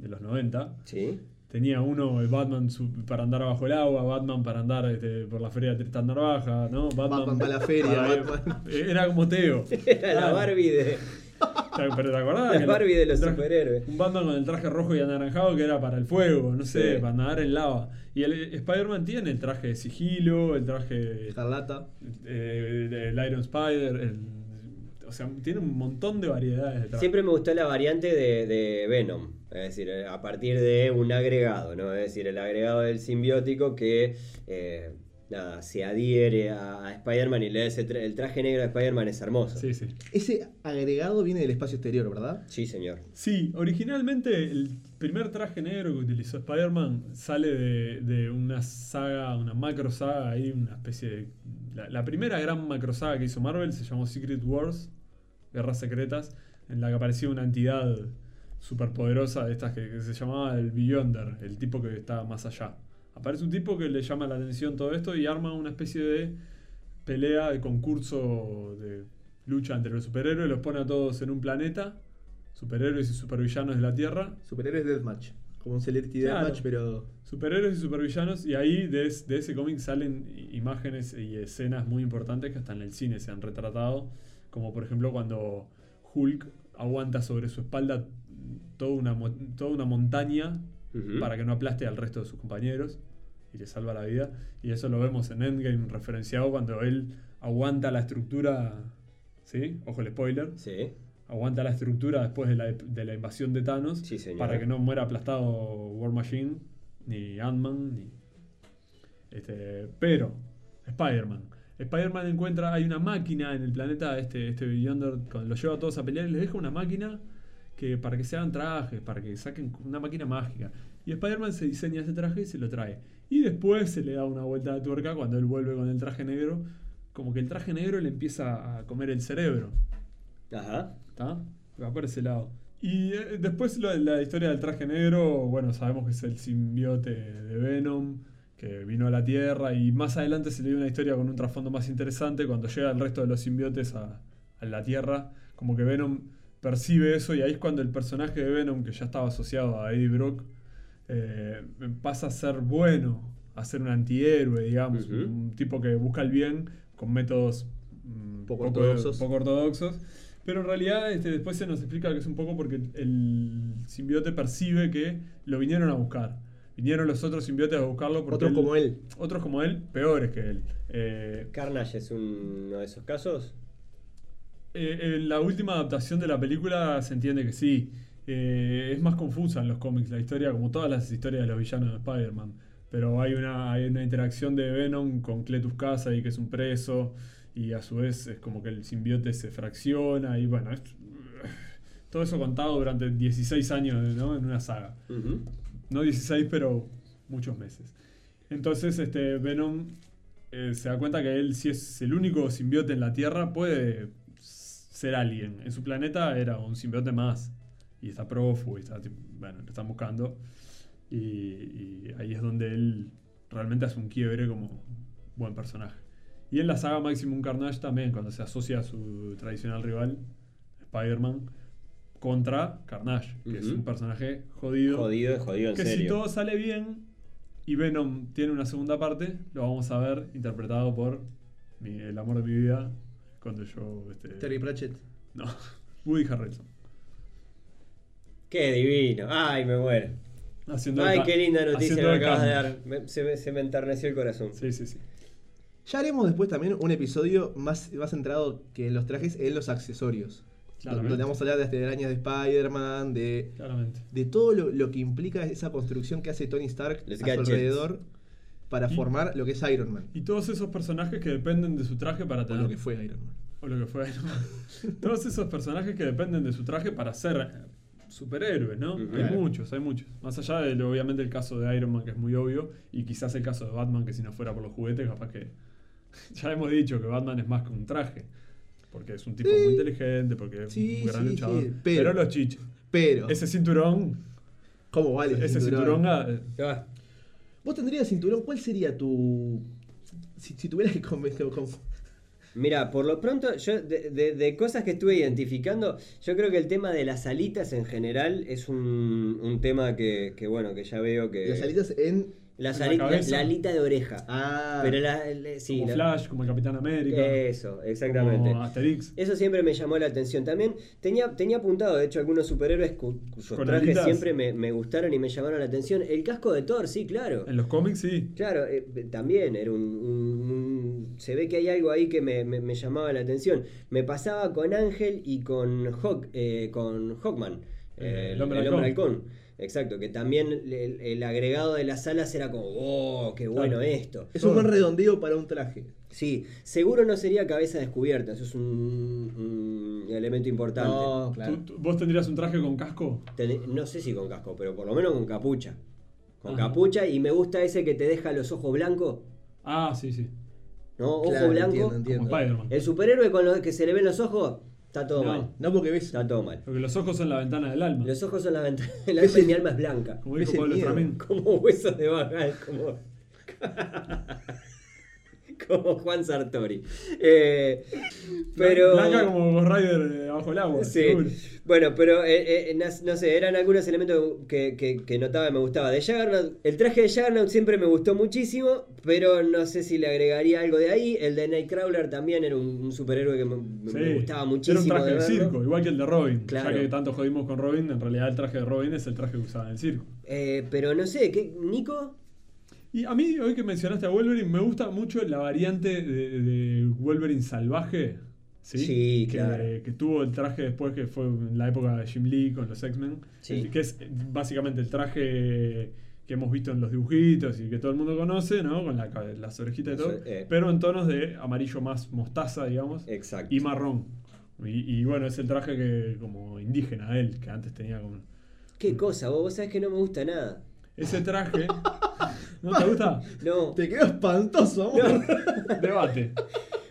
de los 90. Sí. Tenía uno, el Batman su- para andar bajo el agua, Batman para andar este, por la feria de Tristán Narvaja, ¿no? Batman para la feria, para- Batman. Era como Teo. Era la. Barbie de. Pero te acordás? La Barbie de los traje- superhéroes. Un Batman con el traje rojo y anaranjado que era para el fuego, no sé, Sí. para nadar en lava. Y el Spider-Man tiene el traje de sigilo, el traje Escarlata. eh, el Iron Spider, el- o sea, tiene un montón de variedades de trajes. Siempre me gustó la variante de, de Venom. Es decir, eh, a partir de un agregado, ¿no? Es decir, el agregado del simbiótico que. eh, nada, se adhiere a, a Spider-Man y le da ese tra- el traje negro de Spider-Man es hermoso. Sí, sí. Ese agregado viene del espacio exterior, ¿verdad? Sí, señor. Sí, originalmente el primer traje negro que utilizó Spider-Man sale de, de una saga, una macro saga ahí, una especie de... La, la primera gran macro saga que hizo Marvel se llamó Secret Wars, Guerras Secretas, en la que aparecía una entidad superpoderosa de estas que, que se llamaba el Beyonder, el tipo que está más allá. Aparece un tipo que le llama la atención todo esto y arma una especie de pelea, de concurso de lucha entre los superhéroes, los pone a todos en un planeta, superhéroes y supervillanos de la Tierra, Superhéroes Deathmatch. Como un Celebrity Claro. Deathmatch, pero. superhéroes y supervillanos, y ahí de, es- de ese cómic salen imágenes y escenas muy importantes que hasta en el cine se han retratado, como por ejemplo cuando Hulk aguanta sobre su espalda toda una, toda una montaña para que no aplaste al resto de sus compañeros y le salva la vida. Y eso lo vemos en Endgame referenciado cuando él aguanta la estructura, ¿sí? Ojo el spoiler. Sí. Aguanta la estructura después de la, de la invasión de Thanos Sí, para que no muera aplastado War Machine, ni Ant-Man, ni... Este, pero, Spider-Man. Spider-Man encuentra, hay una máquina en el planeta, este, este Beyonder, cuando lo lleva a todos a pelear, les deja una máquina que para que se hagan trajes, para que saquen una máquina mágica. Y Spider-Man se diseña ese traje y se lo trae. Y después se le da una vuelta de tuerca cuando él vuelve con el traje negro, como que el traje negro le empieza a comer el cerebro. Ajá. ¿Está? Va por ese lado. Y eh, después la historia del traje negro, bueno, sabemos que es el simbiote de Venom, que vino a la Tierra, y más adelante se le dio una historia con un trasfondo más interesante, cuando llega el resto de los simbiotes a, a la Tierra, como que Venom percibe eso, y ahí es cuando el personaje de Venom, que ya estaba asociado a Eddie Brock, eh, pasa a ser bueno, a ser un antihéroe, digamos, un tipo que busca el bien con métodos mm, Poco ortodoxos. poco ortodoxos. Pero en realidad este, después se nos explica que es un poco porque el simbiote percibe que lo vinieron a buscar. Vinieron los otros simbiotes a buscarlo porque Otros como él. Otros como él, peores que él. Eh, Carnage es uno de esos casos. Eh, en la última adaptación de la película se entiende que sí. Eh, es más confusa en los cómics la historia, como todas las historias de los villanos de Spider-Man. Pero hay una, hay una interacción de Venom con Cletus Kasady, que es un preso. y a su vez es como que el simbiote se fracciona y bueno, es- todo eso contado durante 16 años ¿no? en una saga. No 16, pero muchos meses. Entonces, este Venom eh, se da cuenta que él, si es el único simbiote en la Tierra, puede ser alguien. En su planeta era un simbiote más. Y está prófugo, y está, bueno, lo están buscando. Y, y ahí es donde él realmente hace un quiebre como buen personaje. Y en la saga Maximum Carnage también, cuando se asocia a su tradicional rival, Spider-Man, contra Carnage, que es un personaje jodido. Jodido, jodido en Que si todo sale bien y Venom tiene una segunda parte, lo vamos a ver interpretado por mi- el amor de mi vida cuando yo... Este, Terry Pratchett. No, Woody Harrelson. Qué divino. Ay, me muero. Haciendo Ay, qué linda noticia el acabas de dar. Me- se, me, se me enterneció el corazón. Sí, sí, sí. Ya haremos después también un episodio más, más centrado que en los trajes, en los accesorios. Claramente. Donde vamos a hablar de las telarañas de Spider-Man, de, Claramente. de todo lo, lo que implica esa construcción que hace Tony Stark Los a gadgets. su alrededor para Y- formar lo que es Iron Man. Y todos esos personajes que dependen de su traje para O tener... lo que fue Iron Man. o lo que fue Iron Man. Todos esos personajes que dependen de su traje para ser eh, superhéroes, ¿no? Hay muchos, hay muchos. Más allá de, obviamente, el caso de Iron Man, que es muy obvio, y quizás el caso de Batman, que si no fuera por los juguetes, capaz que... ya hemos dicho que Batman es más que un traje. Porque es un tipo muy inteligente, porque es Sí, un gran sí, luchador. sí, pero... pero- los chichos. Pero, Ese cinturón, ¿cómo vale ese cinturón, ah, Ah, Vos tendrías cinturón, ¿cuál sería tu. Si, si tuvieras que convencer. Mira, por lo pronto, yo de, de- de cosas que estuve identificando, yo creo que el tema de las alitas en general es un, un tema que, que, bueno, que ya veo que... Las alitas en. Las la cabeza. alita de oreja. Ah. Pero la, sí, como la- Flash, como el Capitán América, Eso, exactamente. como Asterix. Eso siempre me llamó la atención. También tenía, tenía apuntado, de hecho, algunos superhéroes cu- cuyos Con trajes alitas. siempre me, me gustaron y me llamaron la atención. El casco de Thor, sí, claro. En los cómics, sí. Claro, eh, también era un, un- un- Se ve que hay algo ahí que me, me- me llamaba la atención. Me pasaba con Ángel y con Hawk, eh, con Hawkman, Eh, eh, el hombre el hombre halcón. halcón. Exacto, que también el, el agregado de las alas era como, oh, qué bueno Claro. esto. Es un buen redondeo para un traje. Sí, seguro no sería cabeza descubierta, eso es un, un elemento importante. No, claro. ¿Tú- tú- ¿Vos tendrías un traje con casco? Ten- no sé si con casco, pero por lo menos con capucha. Con Ajá. capucha y me gusta ese que te deja los ojos blancos, Ah, sí, sí. ¿no? Ojo Claro, blanco. entiendo, entiendo. Spider-Man. El superhéroe con lo que se le ven los ojos, está todo No. mal. No porque ves. Está todo mal. Porque los ojos son la ventana del alma. Los ojos son la ventana. El alma de mi alma es blanca. Como dijo Pablo. Como huesos de bagal, como. como Juan Sartori. Eh, pero. Blanca como Ghost Rider eh, abajo el agua. Sí. seguro. Bueno, pero eh, eh, no sé, eran algunos elementos que, que- que notaba y me gustaba. De Juggernaut, el traje de Juggernaut siempre me gustó muchísimo, pero no sé si le agregaría algo de ahí. El de Nightcrawler también era un, un superhéroe que me, gustaba muchísimo. Era un traje de circo, igual que el de Robin. Claro. Ya que tanto jodimos con Robin, en realidad el traje de Robin es el traje que usaba en el circo. Eh, pero no sé, ¿qué, Nico? Y a mí, hoy que mencionaste a Wolverine, me gusta mucho la variante de, de Wolverine salvaje. Sí, Sí, que, claro. que tuvo el traje después que fue en la época de Jim Lee con los X-Men. Sí. Que es básicamente el traje que hemos visto en los dibujitos y que todo el mundo conoce, ¿no? Con la, las orejitas y todo. Eh. Pero en tonos de amarillo más mostaza, digamos. Exacto. y marrón. Y, y bueno, es el traje que como indígena él, que antes tenía como... ¿Qué cosa? Vos, vos sabés que no me gusta nada. Ese traje... ¿No te gusta? No, Te quedó espantoso, amor. Debate.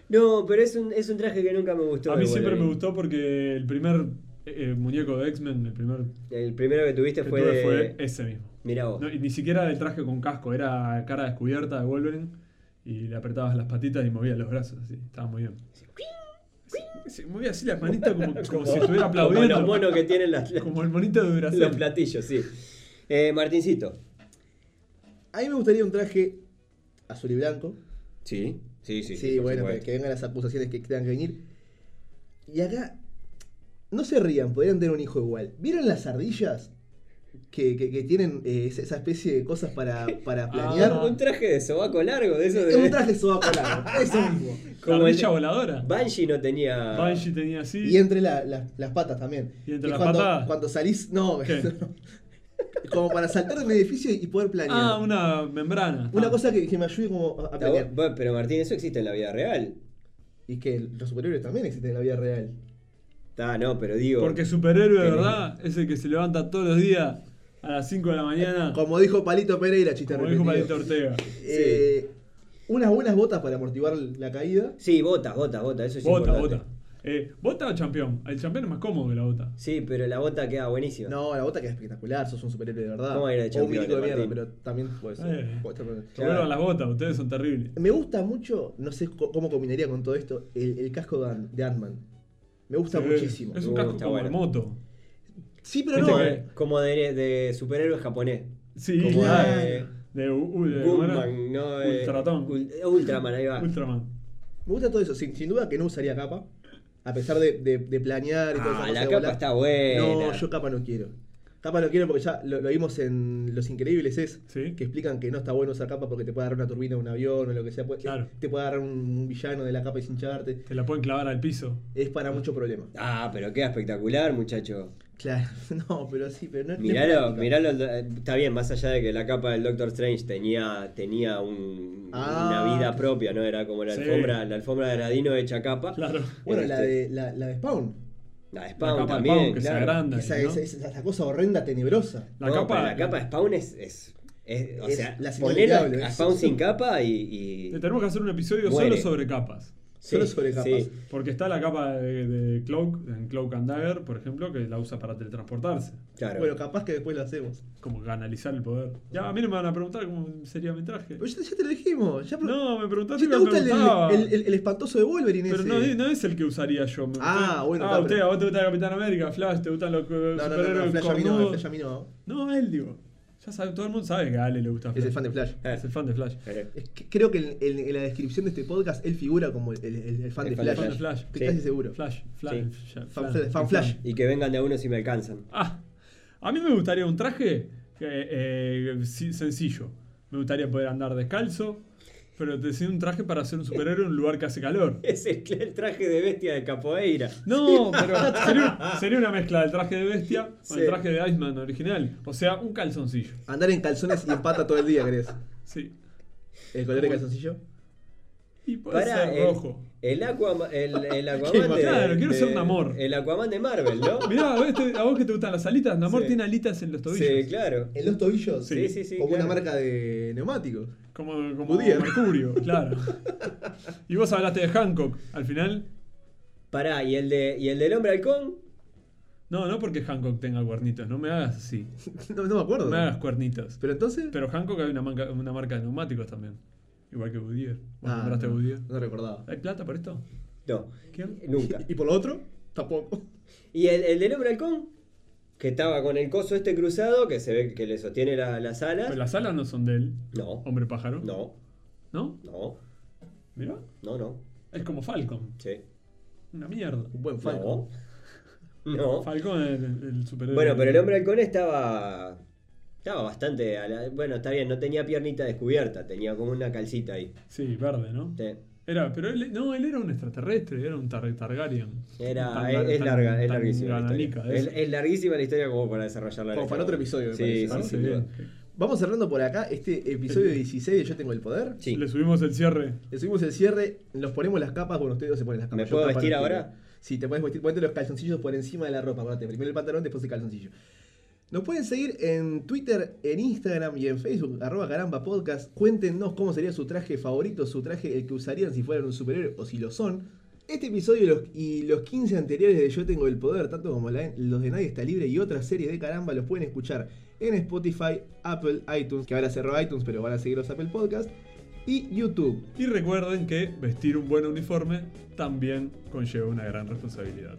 no, pero es un, es un traje que nunca me gustó. A mí siempre me Wolverine. gustó porque el primer eh, muñeco de X-Men, el primer El primero que tuviste que fue, tuve de... fue ese mismo. Mirá vos. No, ni siquiera del traje con casco, era cara descubierta de Wolverine y le apretabas las patitas y movía los brazos así, estaba muy bien. Sí, sí, movía así las manitas como, como si estuviera Como aplaudiendo. los monos que tienen las, las- Como el monito de los Brasil. platillos, sí. Eh, Martincito. A mí me gustaría un traje azul y blanco. Sí, sí, Sí, sí. bueno, que, vengan las acusaciones que tengan que venir. Y acá, no se rían, podrían tener un hijo igual. ¿Vieron las ardillas? Que, que- que tienen eh, esa especie de cosas para, para planear. Ah. Un traje de sobaco largo, de eso Es un de. traje sobaco largo, eso mismo. Como la el- ardilla voladora. Banshee no tenía. Banshee tenía así. Y entre la- la- las patas también. ¿Y entre las cuando, patas? Cuando salís. No, ¿Qué? como para saltar de un edificio y poder planear. Ah, una membrana. Una Ah. cosa que, que me ayude como a a Está planear. bu- bueno, pero Martín, eso existe en la vida real. Y que los superhéroes también existen en la vida real. Ah, no, pero digo. Porque superhéroe de verdad es el que se levanta todos los días a las 5 de la mañana. Como dijo Palito Pereira, chiste Como dijo repetido. Palito Ortega. Eh, Unas buenas botas para amortiguar la caída. Sí, botas, botas, botas, eso es Bota, importante. bota. Eh, ¿Bota o campeón? El campeón es más cómodo que la bota. Sí, pero la bota queda buenísima. No, la bota queda espectacular, sos un superhéroe de verdad. ¿Cómo era de o un milico de mierda, pero también puede ser. Eh. Claro. vuelvan las botas, ustedes son terribles. Me gusta mucho, no sé cómo combinaría con todo esto, el, el casco de Ant- de Ant-Man. Me gusta Sí, muchísimo. Es un casco como bueno. de moto. Sí, pero no. que- Como de, de superhéroe japonés. Sí, Como Claro. de de, u- de- ¿cómo era? Goodman, no de- Ultratón. Ul- Ultraman, ahí va. Ultraman. Me gusta todo eso. Sin, sin duda que no usaría capa. A pesar de, de- de planear y todo Ah, eso. la capa está buena. No, yo capa no quiero. Capa no quiero porque ya lo, lo vimos en Los Increíbles, es Sí. que explican que no está bueno usar capa porque te puede dar una turbina de un avión o lo que sea. Puede- Claro. Te puede dar un, un villano de la capa y hincharte. Te la pueden clavar al piso. Es para mucho problema. Ah, pero queda espectacular, muchacho. Claro, no, pero sí, pero no Miralo, miralo, eh, está bien, más allá de que la capa del Doctor Strange tenía, tenía un- Ah. una vida propia, ¿no? Era como la Sí. alfombra, la alfombra de Aladino hecha capa. Claro. Bueno, la Este, de, la, la de Spawn. La de La Spawn capa de también, Spawn que se claro. agranda. Esa, ¿no? esa, esa- esa cosa horrenda, tenebrosa. La No, capa, la capa de Spawn es. es, es- o Es sea, la poner a, Spawn sin capa y. y- Le tenemos que hacer un episodio Muere. solo sobre capas. Solo sobre capas. sí. Porque está la capa de, de Cloak, en Cloak and Dagger, por ejemplo, que la usa para teletransportarse. claro. Bueno, capaz que después lo hacemos. Como canalizar el poder. Ya, a mí no me van a preguntar cómo sería mi traje. Pero ya, ya te lo dijimos. Ya pro- No, me preguntaste ¿Sí te me gusta el, el- el- el espantoso de Wolverine Pero ese? no, no es el que usaría yo. me- Ah, bueno, Ah, usted, pero- a vos te gusta Capitán América, Flash, te gustan los no, no, no, superhéroes no, Flash a mí no. Flash a mí no. No, a él digo. Ya sabe, todo el mundo sabe que a Ale le gusta Flash. Es el fan de Flash. Es el fan de Flash. creo que en, en- en la descripción de este podcast él figura como el, el- el fan, El de fan de Flash. Fan de Flash. Estoy Sí. casi seguro. Flash, Flash, Sí. Flash, Fan Flash, fan Flash. Y que vengan de a uno si me alcanzan. Ah, a mí me gustaría un traje eh, sencillo. Me gustaría poder andar descalzo, pero decir un traje para ser un superhéroe en un lugar que hace calor. Es el, el traje de bestia de Capoeira. No, pero sería, sería una mezcla del traje de bestia con Sí. el traje de Iceman original. O sea, un calzoncillo. Andar en calzones y en pata todo el día, ¿crees? Sí. ¿El color de calzoncillo? Y puede Pará, ser el, rojo. El, Aquaman, el, el Aquaman de, Claro, quiero de- ser un amor. El Aquaman de Marvel, ¿no? Mirá, a vos, te- a vos que te gustan las alitas, Namor Sí. tiene alitas en los tobillos. Sí, claro. En los tobillos. Sí, sí, sí, Como claro. una marca de neumáticos. Como, como. Mercurio, claro. Y vos hablaste de Hancock. Al final, Pará, ¿y el, de, ¿y el del hombre halcón? no, no porque Hancock tenga cuernitos, no me hagas así. No, no me acuerdo. No me hagas cuernitos. Pero entonces. Pero Hancock hay una, marca- una marca de neumáticos también. Igual que Goodyear. ¿Vos Ah, compraste no, Goodyear? no recordaba. ¿Hay plata por esto? No, ¿Quién? nunca. ¿Y por lo otro? Tampoco. ¿Y el, el del hombre halcón? Que estaba con el coso este cruzado, que se ve que le sostiene la- las alas. Pero las alas no son de él. No, Hombre pájaro. no, ¿No? no, Mirá. no, no. Es como Falcon. Sí. Una mierda. Un buen Falcon. No. No. Falcon es el, el superhéroe. Bueno, pero el hombre halcón estaba. Estaba bastante. a la- bueno, está bien, no tenía piernita descubierta, tenía como una calcita ahí. Sí, verde, ¿no? Sí. Era, pero él, no, él era un extraterrestre, era un tar- Targaryen. Era, Tan- es, es tan- larga, es larguísima la es. Larguísima la historia como para desarrollarla. Como para otro episodio, me Sí, parece, sí, ¿no? Parece sin duda. bien. Vamos cerrando por acá este episodio 16 de Yo Tengo el Poder. Sí. Le subimos el cierre. Le subimos el cierre, nos ponemos las capas, bueno, ustedes se ponen las capas. ¿Me puedo vestir ahora? Sí, te puedes vestir, ponete los calzoncillos por encima de la ropa, acuérdate, primero el pantalón, después el calzoncillo. Nos pueden seguir en Twitter, en Instagram y en Facebook, arroba caramba podcast. Cuéntenos cómo sería su traje favorito, su traje el que usarían si fueran un superhéroe o si lo son. Este episodio y los, y los 15 anteriores de Yo Tengo el Poder, tanto como los de Nadie está libre y otras series de caramba, los pueden escuchar en Spotify, Apple, iTunes, que ahora cerró iTunes, pero van a seguir los Apple Podcasts, y YouTube. Y recuerden que vestir un buen uniforme también conlleva una gran responsabilidad.